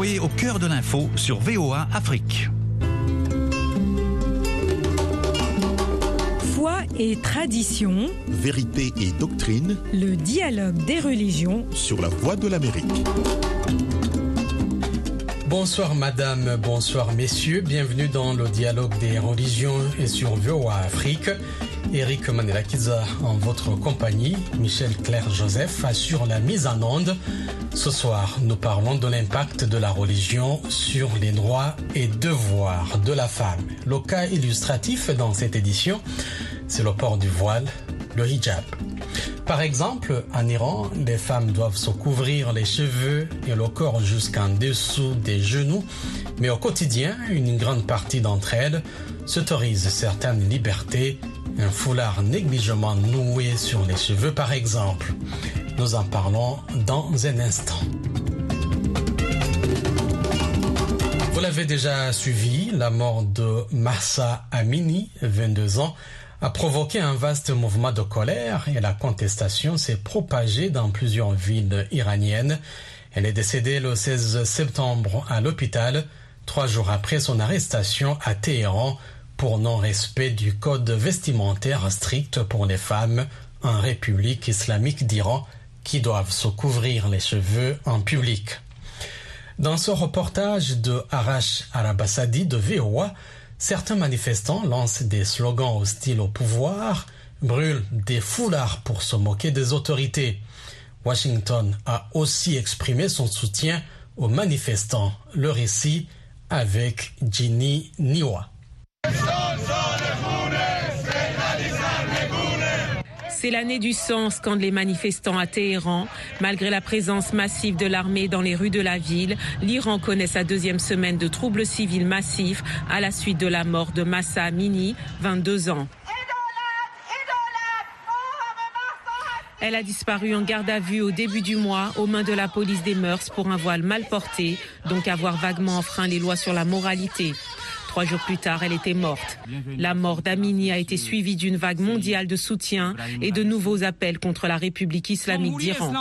Soyez au cœur de l'info sur VOA Afrique. Foi et tradition, Vérité et doctrine le dialogue des religions sur la voie de l'Amérique. Bonsoir madame, bonsoir messieurs, bienvenue dans le dialogue des religions et sur VOA Afrique. Eric Manelakiza en votre compagnie, Michel Claire Joseph assure la mise en onde. Ce soir, nous parlons de l'impact de la religion sur les droits et devoirs de la femme. Le cas illustratif dans cette édition, c'est le port du voile, le hijab. Par exemple, en Iran, les femmes doivent se couvrir les cheveux et le corps jusqu'en dessous des genoux, mais au quotidien, une grande partie d'entre elles s'autorisent certaines libertés, un foulard négligemment noué sur les cheveux par exemple. Nous en parlons dans un instant. Vous l'avez déjà suivi, la mort de Massa Amini, 22 ans, a provoqué un vaste mouvement de colère et la contestation s'est propagée dans plusieurs villes iraniennes. Elle est décédée le 16 septembre à l'hôpital, trois jours après son arrestation à Téhéran pour non-respect du code vestimentaire strict pour les femmes en République islamique d'Iran qui doivent se couvrir les cheveux en public. Dans ce reportage de Arash Arabasadi de VOA, certains manifestants lancent des slogans hostiles au pouvoir, brûlent des foulards pour se moquer des autorités. Washington a aussi exprimé son soutien aux manifestants. Le récit avec Ginny Niwa. C'est l'année du sang, scandent les manifestants à Téhéran. Malgré la présence massive de l'armée dans les rues de la ville, l'Iran connaît sa deuxième semaine de troubles civils massifs à la suite de la mort de Massa Amini, 22 ans. Elle a disparu en garde à vue au début du mois aux mains de la police des mœurs pour un voile mal porté, donc avoir vaguement enfreint les lois sur la moralité. Trois jours plus tard, elle était morte. La mort d'Amini a été suivie d'une vague mondiale de soutien et de nouveaux appels contre la République islamique d'Iran.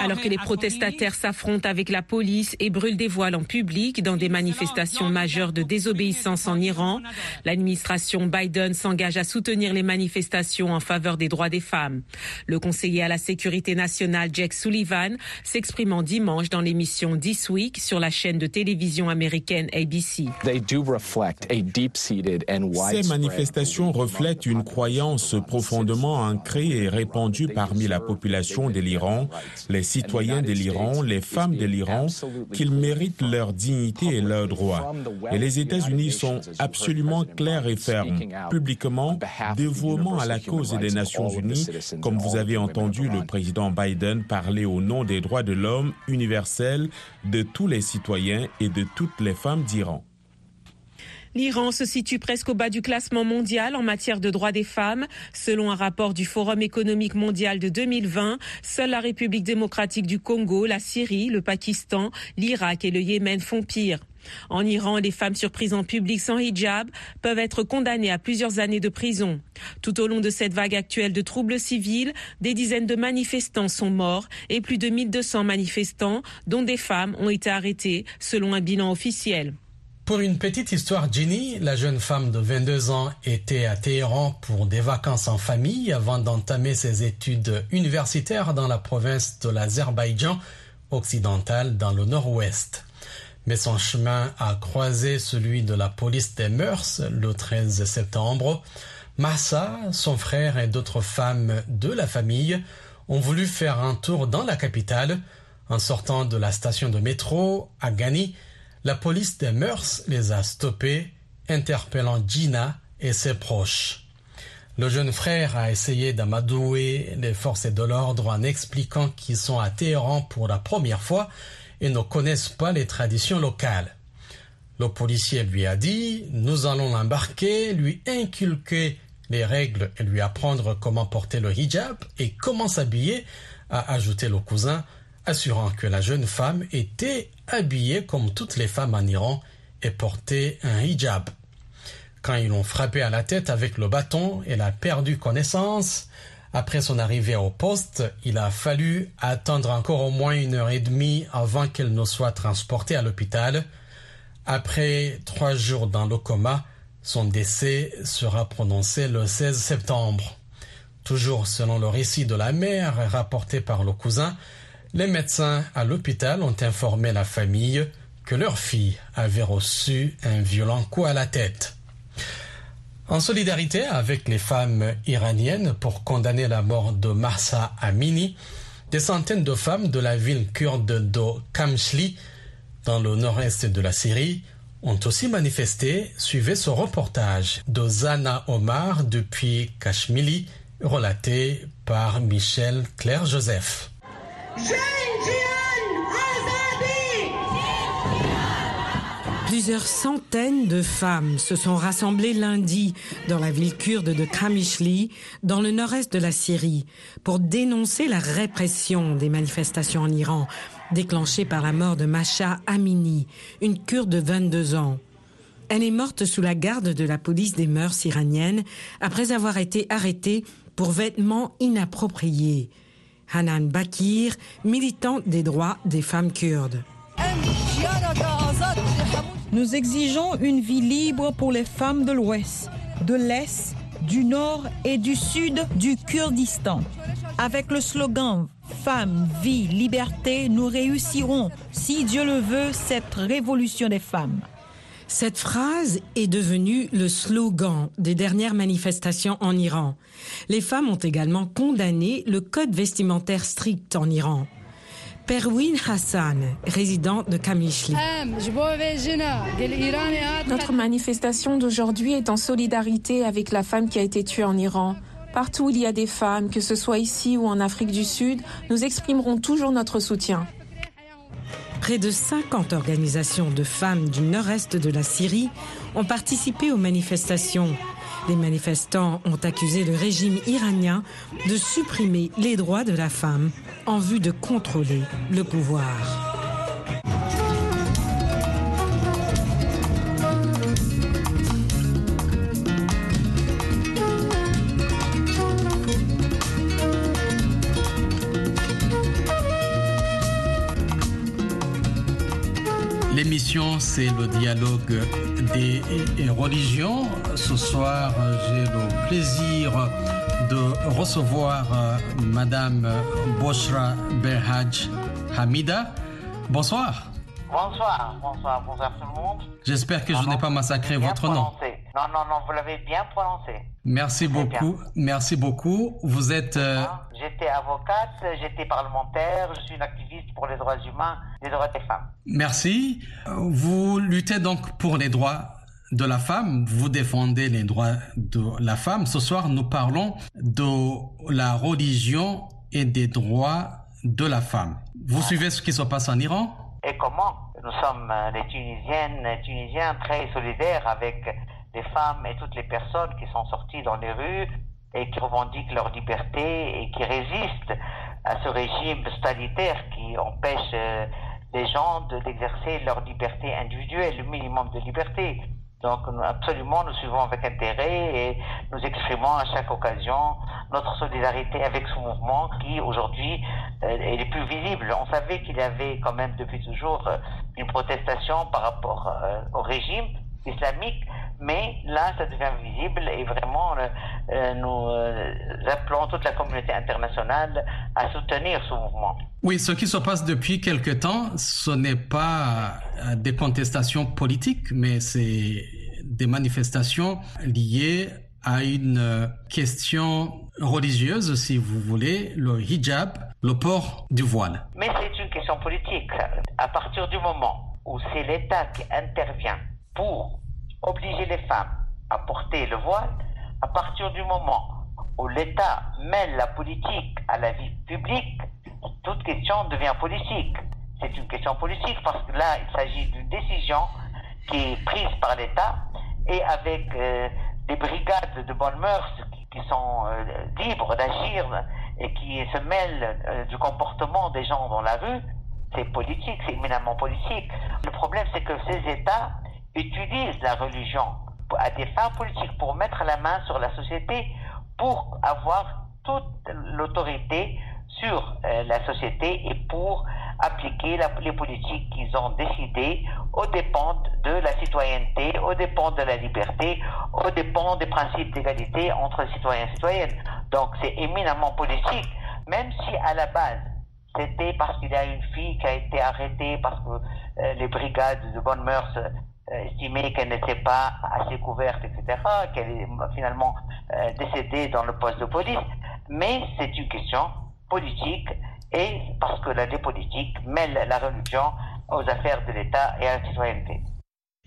Alors que les protestataires s'affrontent avec la police et brûlent des voiles en public dans des manifestations majeures de désobéissance en Iran, l'administration Biden s'engage à soutenir les manifestations en faveur des droits des femmes. Le conseiller à la sécurité nationale Jack Sullivan s'exprimant dimanche dans l'émission This Week sur la chaîne de télévision américaine ABC. Ces manifestations reflètent une croyance profondément ancrée et répandue parmi la population de l'Iran, les citoyens de l'Iran, les femmes de l'Iran, qu'ils méritent leur dignité et leurs droits. Et les États-Unis sont absolument clairs et fermes, publiquement, dévouement à la cause des Nations Unies, comme vous avez entendu le président Biden parler au nom des droits de l'homme universels de tous les citoyens et de les femmes d'Iran. L'Iran se situe presque au bas du classement mondial en matière de droits des femmes. Selon un rapport du Forum économique mondial de 2020, seule la République démocratique du Congo, la Syrie, le Pakistan, l'Irak et le Yémen font pire. En Iran, les femmes surprises en public sans hijab peuvent être condamnées à plusieurs années de prison. Tout au long de cette vague actuelle de troubles civils, des dizaines de manifestants sont morts et plus de 1200 manifestants, dont des femmes, ont été arrêtés, selon un bilan officiel. Pour une petite histoire, Ginny, la jeune femme de 22 ans, était à Téhéran pour des vacances en famille avant d'entamer ses études universitaires dans la province de l'Azerbaïdjan occidental dans le nord-ouest. Mais son chemin a croisé celui de la police des mœurs le 13 septembre. Massa, son frère et d'autres femmes de la famille ont voulu faire un tour dans la capitale. En sortant de la station de métro à Ghani, la police des mœurs les a stoppés, interpellant Gina et ses proches. Le jeune frère a essayé d'amadouer les forces de l'ordre en expliquant qu'ils sont à Téhéran pour la première fois et ne connaissent pas les traditions locales. Le policier lui a dit Nous allons l'embarquer, lui inculquer les règles et lui apprendre comment porter le hijab et comment s'habiller, a ajouté le cousin, assurant que la jeune femme était habillée comme toutes les femmes en Iran et portait un hijab. Quand ils l'ont frappé à la tête avec le bâton, elle a perdu connaissance, Après son arrivée au poste, il a fallu attendre encore au moins une heure et demie avant qu'elle ne soit transportée à l'hôpital. Après trois jours dans le coma, son décès sera prononcé le 16 septembre. Toujours selon le récit de la mère rapporté par le cousin, les médecins à l'hôpital ont informé la famille que leur fille avait reçu un violent coup à la tête. En solidarité avec les femmes iraniennes pour condamner la mort de Marsa Amini, des centaines de femmes de la ville kurde de Kamshli, dans le nord-est de la Syrie, ont aussi manifesté. Suivez ce reportage de Zana Omar depuis Kashmili, relaté par Michel Claire Joseph. Plusieurs centaines de femmes se sont rassemblées lundi dans la ville kurde de Kamishli, dans le nord-est de la Syrie, pour dénoncer la répression des manifestations en Iran, déclenchée par la mort de Masha Amini, une kurde de 22 ans. Elle est morte sous la garde de la police des mœurs iraniennes après avoir été arrêtée pour vêtements inappropriés. Hanan Bakir, militante des droits des femmes kurdes. Nous exigeons une vie libre pour les femmes de l'Ouest, de l'Est, du Nord et du Sud du Kurdistan. Avec le slogan Femmes, vie, liberté, nous réussirons, si Dieu le veut, cette révolution des femmes. Cette phrase est devenue le slogan des dernières manifestations en Iran. Les femmes ont également condamné le code vestimentaire strict en Iran. Perwin Hassan, résidente de Kamishli. Notre manifestation d'aujourd'hui est en solidarité avec la femme qui a été tuée en Iran. Partout où il y a des femmes, que ce soit ici ou en Afrique du Sud, nous exprimerons toujours notre soutien. Près de 50 organisations de femmes du nord-est de la Syrie ont participé aux manifestations. Les manifestants ont accusé le régime iranien de supprimer les droits de la femme en vue de contrôler le pouvoir. C'est le dialogue des religions. Ce soir, j'ai le plaisir de recevoir euh, Madame Boshra Berhaj Hamida. Bonsoir. Bonsoir, bonsoir, bonsoir tout le monde. J'espère que je n'ai pas massacré votre nom. Non, non, non, vous l'avez bien prononcé. Merci beaucoup, merci beaucoup. Vous êtes... Euh, j'étais avocate, j'étais parlementaire, je suis une activiste pour les droits humains, les droits des femmes. Merci. Vous luttez donc pour les droits de la femme, vous défendez les droits de la femme. Ce soir, nous parlons de la religion et des droits de la femme. Vous suivez ce qui se passe en Iran? Et comment Nous sommes euh, les Tunisiennes, les Tunisiens très solidaires avec les femmes et toutes les personnes qui sont sorties dans les rues et qui revendiquent leur liberté et qui résistent à ce régime totalitaire qui empêche euh, les gens d'exercer leur liberté individuelle, le minimum de liberté. Donc absolument, nous suivons avec intérêt et nous exprimons à chaque occasion notre solidarité avec ce mouvement qui aujourd'hui euh, est plus visible. On savait qu'il y avait quand même depuis toujours euh, une protestation par rapport euh, au régime islamique, mais là, ça devient visible et vraiment, nous appelons toute la communauté internationale à soutenir ce mouvement. Oui, ce qui se passe depuis quelque temps, ce n'est pas des contestations politiques, mais c'est des manifestations liées à une question religieuse, si vous voulez, le hijab, le port du voile. Mais c'est une question politique. À partir du moment où c'est l'État qui intervient pour obliger les femmes à porter le voile, à partir du moment où l'État mêle la politique à la vie publique, toute question devient politique. C'est une question politique parce que là, il s'agit d'une décision qui est prise par l'État et avec euh, des brigades de bonnes mœurs qui sont euh, libres d'agir et qui se mêlent euh, du comportement des gens dans la rue, c'est politique, c'est éminemment politique. Le problème, c'est que ces États utilisent la religion à des fins politiques pour mettre la main sur la société, pour avoir toute l'autorité sur euh, la société et pour appliquer les politiques qu'ils ont décidées aux dépens de la citoyenneté, aux dépens de la liberté, aux dépens des principes d'égalité entre citoyens et citoyennes. Donc c'est éminemment politique, même si à la base c'était parce qu'il y a une fille qui a été arrêtée parce que euh, les brigades de bonne mœurs euh, estimaient qu'elle n'était pas assez couverte, etc., qu'elle est finalement décédée dans le poste de police. Mais c'est une question politique et parce que la politique mêle la religion aux affaires de l'État et à la citoyenneté.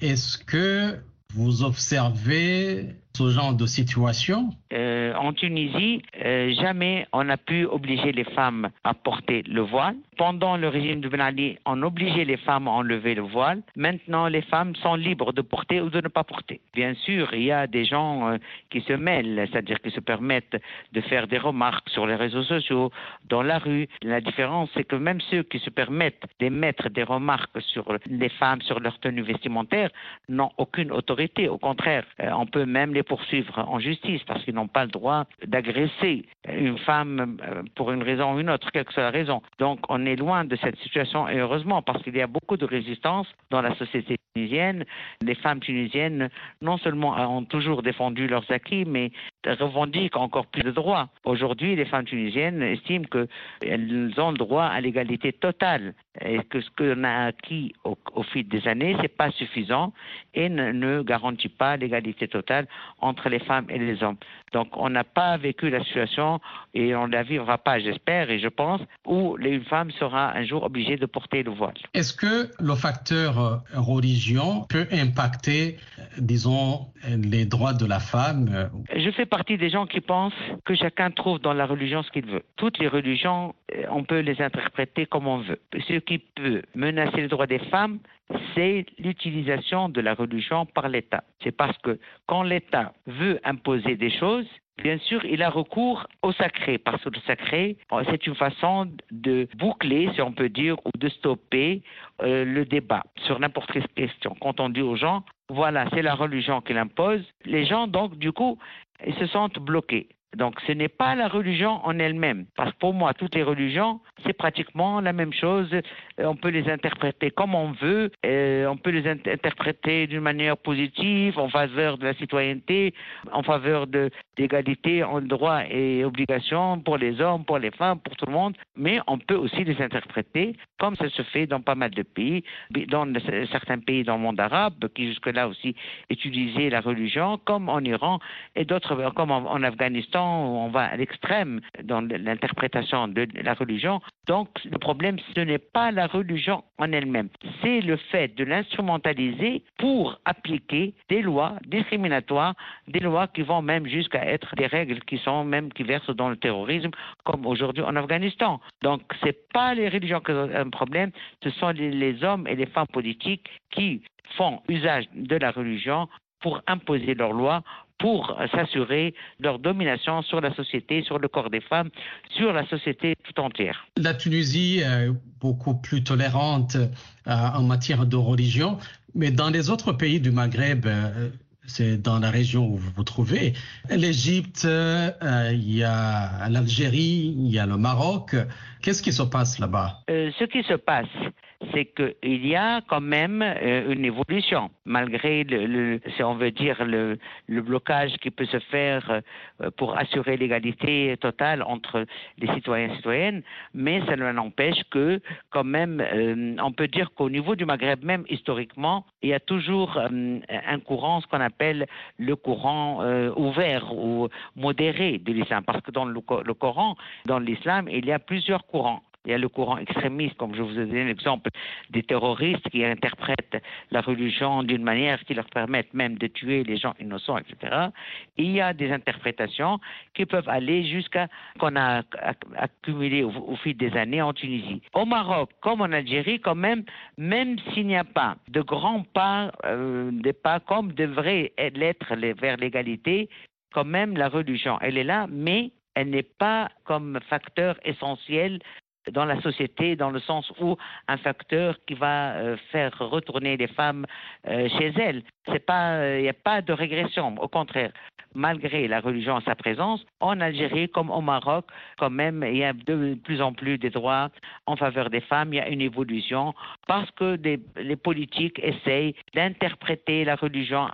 Est-ce que vous observez ce genre de situation? Euh, En Tunisie, euh, jamais on n'a pu obliger les femmes à porter le voile. Pendant le régime de Ben Ali, on obligeait les femmes à enlever le voile. Maintenant, les femmes sont libres de porter ou de ne pas porter. Bien sûr, il y a des gens euh, qui se mêlent, c'est-à-dire qui se permettent de faire des remarques sur les réseaux sociaux, dans la rue. La différence, c'est que même ceux qui se permettent d'émettre des remarques sur les femmes, sur leur tenue vestimentaire, n'ont aucune autorité. Au contraire, on peut même les poursuivre en justice parce qu'ils n'ont pas le droit d'agresser une femme euh, pour une raison ou une autre, quelle que soit la raison. Donc on est loin de cette situation et heureusement parce qu'il y a beaucoup de résistance dans la société tunisienne. Les femmes tunisiennes non seulement ont toujours défendu leurs acquis, mais revendiquent encore plus de droits. Aujourd'hui, les femmes tunisiennes estiment qu'elles ont le droit à l'égalité totale et que ce qu'on a acquis au, fil des années, c'est pas suffisant et ne, ne garantit pas l'égalité totale entre les femmes et les hommes. Donc, on n'a pas vécu la situation et on ne la vivra pas, j'espère et je pense, où une femme sera un jour obligée de porter le voile. Est-ce que le facteur euh, religion peut impacter, euh, disons, les droits de la femme euh? Je fais partie des gens qui pensent que chacun trouve dans la religion ce qu'il veut. Toutes les religions, on peut les interpréter comme on veut. Ce qui peut menacer les droits des femmes, c'est l'utilisation de la religion par l'État. C'est parce que quand l'État veut imposer des choses, Bien sûr, il a recours au sacré, parce que le sacré, c'est une façon de boucler, si on peut dire, ou de stopper euh, le débat sur n'importe quelle question. Quand on dit aux gens, voilà, c'est la religion qui l'impose, les gens, donc, du coup, se sentent bloqués. Donc ce n'est pas la religion en elle-même, parce que pour moi, toutes les religions, c'est pratiquement la même chose. Euh, on peut les interpréter comme on veut, euh, on peut les interpréter d'une manière positive, en faveur de la citoyenneté, en faveur de l'égalité en droits et obligations pour les hommes, pour les femmes, pour tout le monde, mais on peut aussi les interpréter comme ça se fait dans pas mal de pays, dans certains pays dans le monde arabe, qui jusque-là aussi utilisaient la religion, comme en Iran et d'autres, comme en Afghanistan où on va à l'extrême dans l'interprétation de la religion. Donc, le problème, ce n'est pas la religion en elle-même, c'est le fait de l'instrumentaliser pour appliquer des lois discriminatoires, des lois qui vont même jusqu'à être des règles qui sont même qui versent dans le terrorisme, comme aujourd'hui en Afghanistan. Donc, ce n'est pas les religions qui ont un problème, ce sont les hommes et les femmes politiques qui font usage de la religion pour imposer leurs lois, pour s'assurer leur domination sur la société, sur le corps des femmes, sur la société tout entière. La Tunisie est beaucoup plus tolérante euh, en matière de religion, mais dans les autres pays du Maghreb, euh, c'est dans la région où vous vous trouvez. L'Égypte, euh, il y a l'Algérie, il y a le Maroc. Qu'est-ce qui se passe là-bas? Ce qui se passe, c'est qu'il y a quand même euh, une évolution, malgré, le, on veut dire, le, blocage qui peut se faire euh, pour assurer l'égalité totale entre les citoyens et citoyennes, mais ça n'empêche que, quand même, euh, on peut dire qu'au niveau du Maghreb, même historiquement, il y a toujours un courant, ce qu'on appelle le courant ouvert ou modéré de l'islam, parce que dans le Coran, dans l'islam, il y a plusieurs courants. Il y a le courant extrémiste, comme je vous ai donné l'exemple des terroristes qui interprètent la religion d'une manière qui leur permette même de tuer les gens innocents, etc. il y a des interprétations qui peuvent aller jusqu'à qu'on a accumulé au, fil des années en Tunisie. Au Maroc, comme en Algérie, quand même, même s'il n'y a pas de grands pas, euh, des pas comme devrait l'être vers l'égalité, quand même la religion, elle est là, mais elle n'est pas comme facteur essentiel dans la société, dans le sens où un facteur qui va euh, faire retourner les femmes euh, chez elles. Il n'y a pas de régression. Au contraire, malgré la religion à sa présence, en Algérie comme au Maroc, quand même, il y a de plus en plus des droits en faveur des femmes. Il y a une évolution parce que les politiques essayent d'interpréter la religion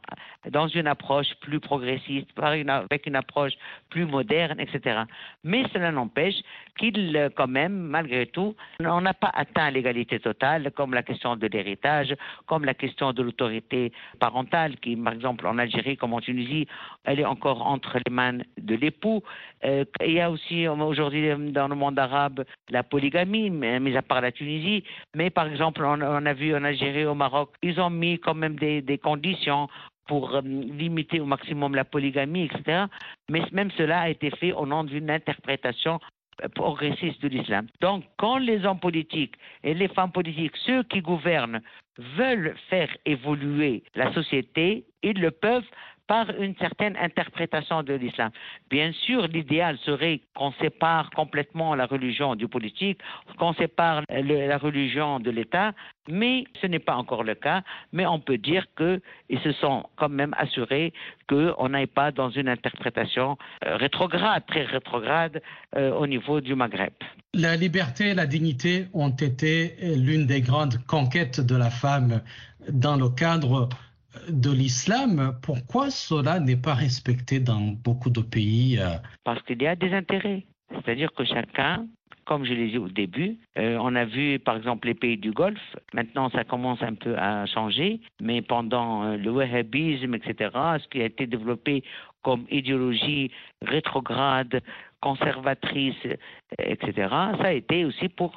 dans une approche plus progressiste, avec une approche plus moderne, etc. Mais cela n'empêche qu'il, quand même, malgré tout, on n'a pas atteint l'égalité totale, comme la question de l'héritage, comme la question de l'autorité parentale, qui, par exemple, en Algérie comme en Tunisie, elle est encore entre les mains de l'époux. Euh, il y a aussi aujourd'hui dans le monde arabe la polygamie, mis à part la Tunisie. Mais par exemple, on, a vu en Algérie, au Maroc, ils ont mis quand même des, conditions pour euh, limiter au maximum la polygamie, etc. Mais même cela a été fait au nom d'une interprétation progressiste de l'islam. Donc, quand les hommes politiques et les femmes politiques, ceux qui gouvernent, veulent faire évoluer la société, ils le peuvent par une certaine interprétation de l'islam. Bien sûr, l'idéal serait qu'on sépare complètement la religion du politique, qu'on sépare la religion de l'État, mais ce n'est pas encore le cas. Mais on peut dire qu'ils se sont quand même assurés qu'on n'aille pas dans une interprétation euh, rétrograde, très rétrograde euh, au niveau du Maghreb. La liberté et la dignité ont été l'une des grandes conquêtes de la femme dans le cadre de l'islam, pourquoi cela n'est pas respecté dans beaucoup de pays euh? Parce qu'il y a des intérêts. C'est-à-dire que chacun, comme je l'ai dit au début, euh, on a vu par exemple les pays du Golfe, maintenant ça commence un peu à changer, mais pendant euh, le wahhabisme, etc., ce qui a été développé comme idéologie rétrograde, conservatrice, etc., ça a été aussi pour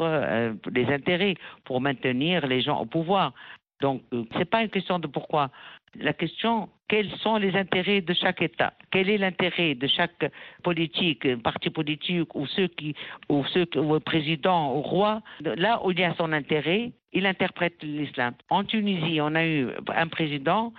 les intérêts, pour maintenir les gens au pouvoir. Donc, euh, ce n'est pas une question de pourquoi. La question, quels sont les intérêts de chaque État? Quel est l'intérêt de chaque politique, parti politique ou ceux qui, ou ceux, ou président, ou roi? Là où il y a son intérêt, il interprète l'islam. En Tunisie, on a eu un président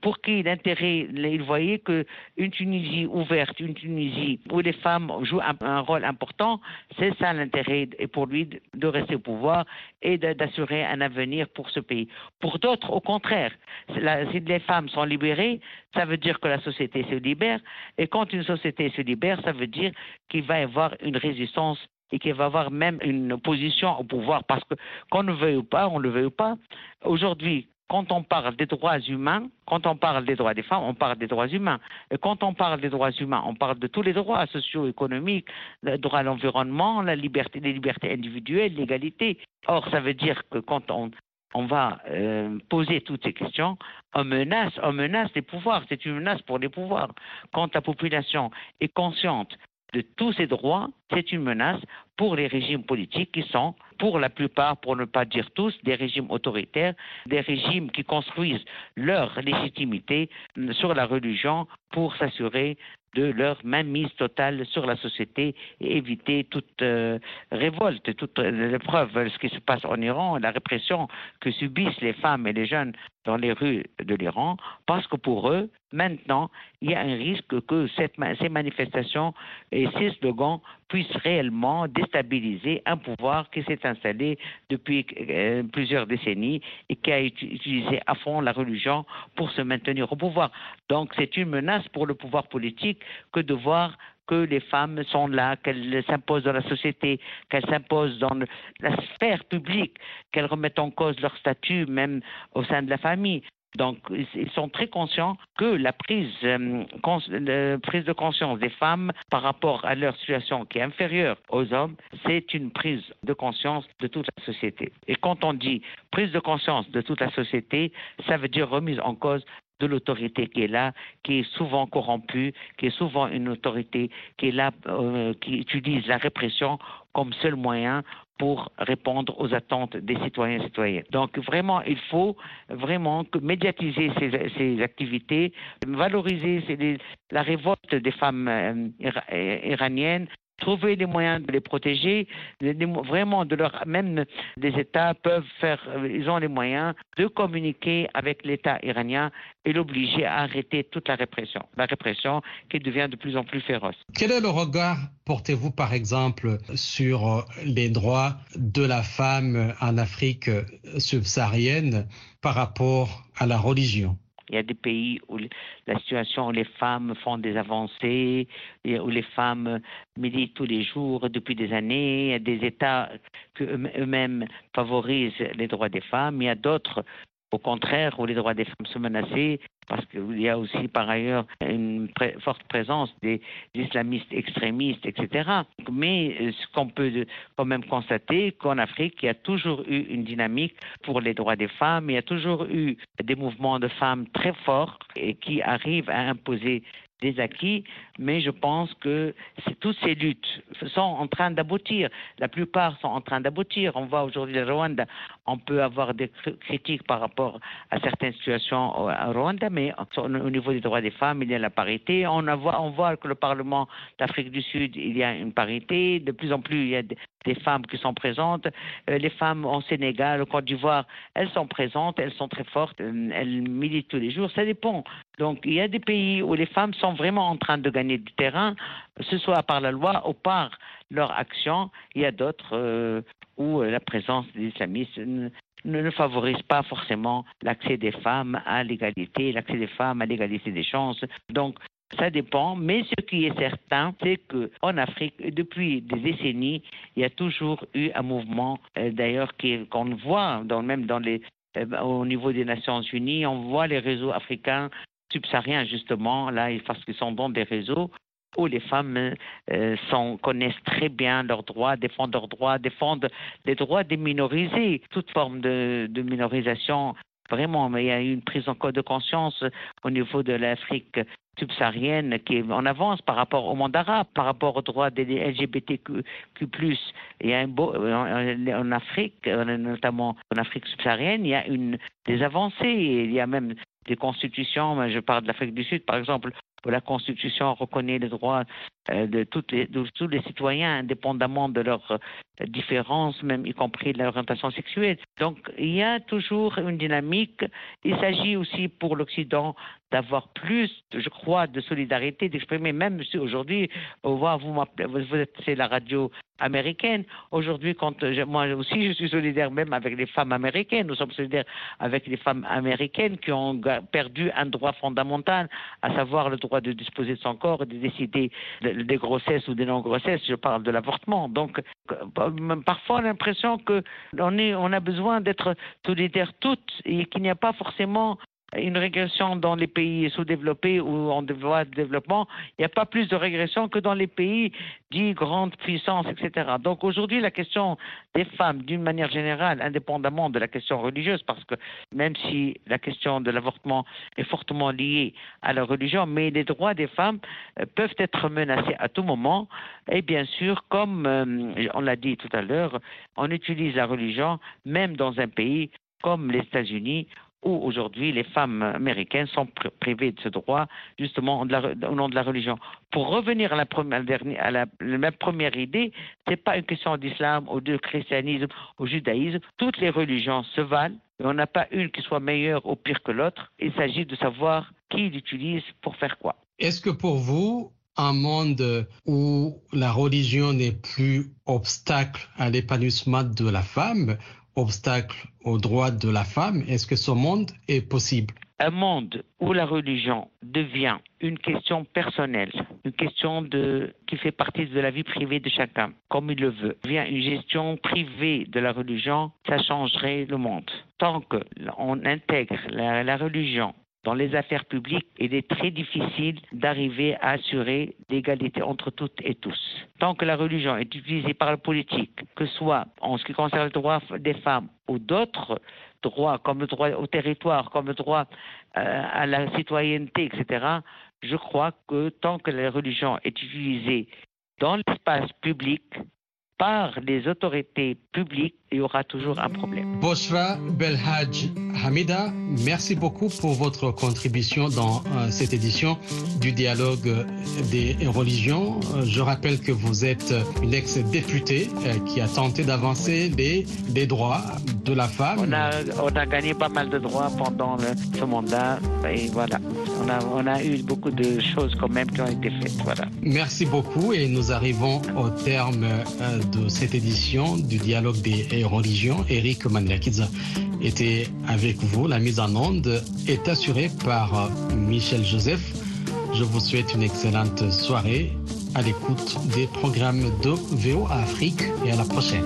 pour qui l'intérêt, il voyait qu'une Tunisie ouverte, une Tunisie où les femmes jouent un, rôle important, c'est ça l'intérêt pour lui de rester au pouvoir et d'assurer un avenir pour ce pays. Pour d'autres, au contraire, si les femmes sont libérées, ça veut dire que la société se libère, et quand une société se libère, ça veut dire qu'il va y avoir une résistance et qu'il va y avoir même une opposition au pouvoir, parce que qu'on ne veuille pas, on ne le veuille pas, aujourd'hui, quand on parle des droits humains, quand on parle des droits des femmes, on parle des droits humains. Et quand on parle des droits humains, on parle de tous les droits socio-économiques, le droit à l'environnement, la liberté, les libertés individuelles, l'égalité. Or, ça veut dire que quand on, on va euh, poser toutes ces questions, on menace, on menace les pouvoirs. C'est une menace pour les pouvoirs. Quand la population est consciente de tous ces droits, c'est une menace pour les régimes politiques qui sont, pour la plupart, pour ne pas dire tous, des régimes autoritaires, des régimes qui construisent leur légitimité sur la religion pour s'assurer de leur mainmise totale sur la société et éviter toute euh, révolte, toute l'épreuve, ce qui se passe en Iran, la répression que subissent les femmes et les jeunes dans les rues de l'Iran, parce que pour eux, maintenant, il y a un risque que ces manifestations et ces slogans puissent réellement déstabiliser un pouvoir qui s'est installé depuis euh, plusieurs décennies et qui a utilisé à fond la religion pour se maintenir au pouvoir. Donc c'est une menace pour le pouvoir politique que de voir que les femmes sont là, qu'elles s'imposent dans la société, qu'elles s'imposent dans la sphère publique, qu'elles remettent en cause leur statut même au sein de la famille. Donc, ils sont très conscients que la prise, euh, prise de conscience des femmes par rapport à leur situation qui est inférieure aux hommes, c'est une prise de conscience de toute la société. Et quand on dit prise de conscience de toute la société, ça veut dire remise en cause de l'autorité qui est là, qui est souvent corrompue, qui est souvent une autorité qui est là, euh, qui utilise la répression comme seul moyen pour répondre aux attentes des citoyens et citoyennes. Donc vraiment, il faut vraiment médiatiser ces, activités, valoriser la révolte des femmes euh, iraniennes, trouver les moyens de les protéger, vraiment de leur, même des États peuvent faire, ils ont les moyens de communiquer avec l'État iranien et l'obliger à arrêter toute la répression, la répression qui devient de plus en plus féroce. Quel est le regard portez-vous par exemple sur les droits de la femme en Afrique subsaharienne par rapport à la religion? Il y a des pays où la situation où les femmes font des avancées, où les femmes militent tous les jours depuis des années. Il y a des États qui eux-mêmes favorisent les droits des femmes. Il y a d'autres au contraire, où les droits des femmes sont menacés, parce qu'il y a aussi par ailleurs une forte présence des islamistes extrémistes, etc. Mais euh, ce qu'on peut quand même constater, qu'en Afrique, il y a toujours eu une dynamique pour les droits des femmes, il y a toujours eu des mouvements de femmes très forts et qui arrivent à imposer des acquis, mais je pense que toutes ces luttes sont en train d'aboutir. La plupart sont en train d'aboutir. On voit aujourd'hui le Rwanda, on peut avoir des critiques par rapport à certaines situations au Rwanda, mais au niveau des droits des femmes, il y a la parité. On, voit, que le Parlement d'Afrique du Sud, il y a une parité. De plus en plus, il y a des femmes qui sont présentes. Euh, les femmes au Sénégal, au Côte d'Ivoire, elles sont présentes, elles sont très fortes, elles militent tous les jours. Ça dépend. Donc, il y a des pays où les femmes sont vraiment en train de gagner du terrain, ce soit par la loi ou par leur action. Il y a d'autres euh, où euh, la présence des islamistes ne, favorise pas forcément l'accès des femmes à l'égalité, l'accès des femmes à l'égalité des chances. Donc, ça dépend, mais ce qui est certain, c'est qu'en Afrique, depuis des décennies, il y a toujours eu un mouvement, euh, d'ailleurs, qu'on voit même au niveau des Nations Unies, on voit les réseaux africains subsahariens, justement, là, parce qu'ils sont dans des réseaux où les femmes euh, connaissent très bien leurs droits, défendent leurs droits, défendent les droits des minorisés, toute forme de, minorisation. Vraiment, mais il y a une prise en de conscience au niveau de l'Afrique subsaharienne qui est en avance par rapport au monde arabe, par rapport aux droits des LGBTQ+. En Afrique, notamment en Afrique subsaharienne, il y a des avancées. Il y a même des constitutions, je parle de l'Afrique du Sud par exemple, la Constitution reconnaît les droits euh, de, tous les citoyens, indépendamment de leurs euh, différences, même y compris de l'orientation sexuelle. Donc il y a toujours une dynamique. Il s'agit aussi pour l'Occident d'avoir plus, je crois, de solidarité, d'exprimer, même si aujourd'hui, vous, êtes, la radio américaine. Aujourd'hui, quand moi aussi, je suis solidaire même avec les femmes américaines. Nous sommes solidaires avec les femmes américaines qui ont perdu un droit fondamental, à savoir le droit de disposer de son corps et de décider des grossesses ou des non-grossesses. Je parle de l'avortement. Donc, parfois, on a l'impression qu'on on a besoin d'être solidaires toutes et qu'il n'y a pas forcément une régression dans les pays sous-développés ou en voie de développement, il n'y a pas plus de régression que dans les pays dits grandes puissances, etc. Donc aujourd'hui, la question des femmes, d'une manière générale, indépendamment de la question religieuse, parce que même si la question de l'avortement est fortement liée à la religion, mais les droits des femmes euh, peuvent être menacés à tout moment. Et bien sûr, comme euh, on l'a dit tout à l'heure, on utilise la religion même dans un pays comme les États-Unis où aujourd'hui les femmes américaines sont privées de ce droit, justement au nom de la religion. Pour revenir à la première, première idée, ce n'est pas une question d'islam ou de christianisme ou judaïsme. Toutes les religions se valent et on n'a pas une qui soit meilleure ou pire que l'autre. Il s'agit de savoir qui l'utilise pour faire quoi. Est-ce que pour vous, un monde où la religion n'est plus obstacle à l'épanouissement de la femme, obstacle aux droits de la femme Est-ce que ce monde est possible? Un monde où la religion devient une question personnelle, une question qui fait partie de la vie privée de chacun, comme il le veut, devient une gestion privée de la religion, ça changerait le monde. Tant qu'on intègre la religion dans les affaires publiques, il est très difficile d'arriver à assurer l'égalité entre toutes et tous. Tant que la religion est utilisée par la politique, que ce soit en ce qui concerne le droit des femmes ou d'autres droits, comme le droit au territoire, comme le droit euh, à la citoyenneté, etc., je crois que tant que la religion est utilisée dans l'espace public, par les autorités publiques, il y aura toujours un problème. Boshra Belhaj Hamida, merci beaucoup pour votre contribution dans euh, cette édition du dialogue des religions. Euh, je rappelle que vous êtes une ex-députée euh, qui a tenté d'avancer des, des droits de la femme. On a, on a gagné pas mal de droits pendant ce mandat et voilà. On a, on a eu beaucoup de choses quand même qui ont été faites. Voilà. Merci beaucoup et nous arrivons au terme de cette édition du dialogue des religions. Eric Manlakidza était avec vous. La mise en onde est assurée par Michel Joseph. Je vous souhaite une excellente soirée à l'écoute des programmes de VO Afrique et à la prochaine.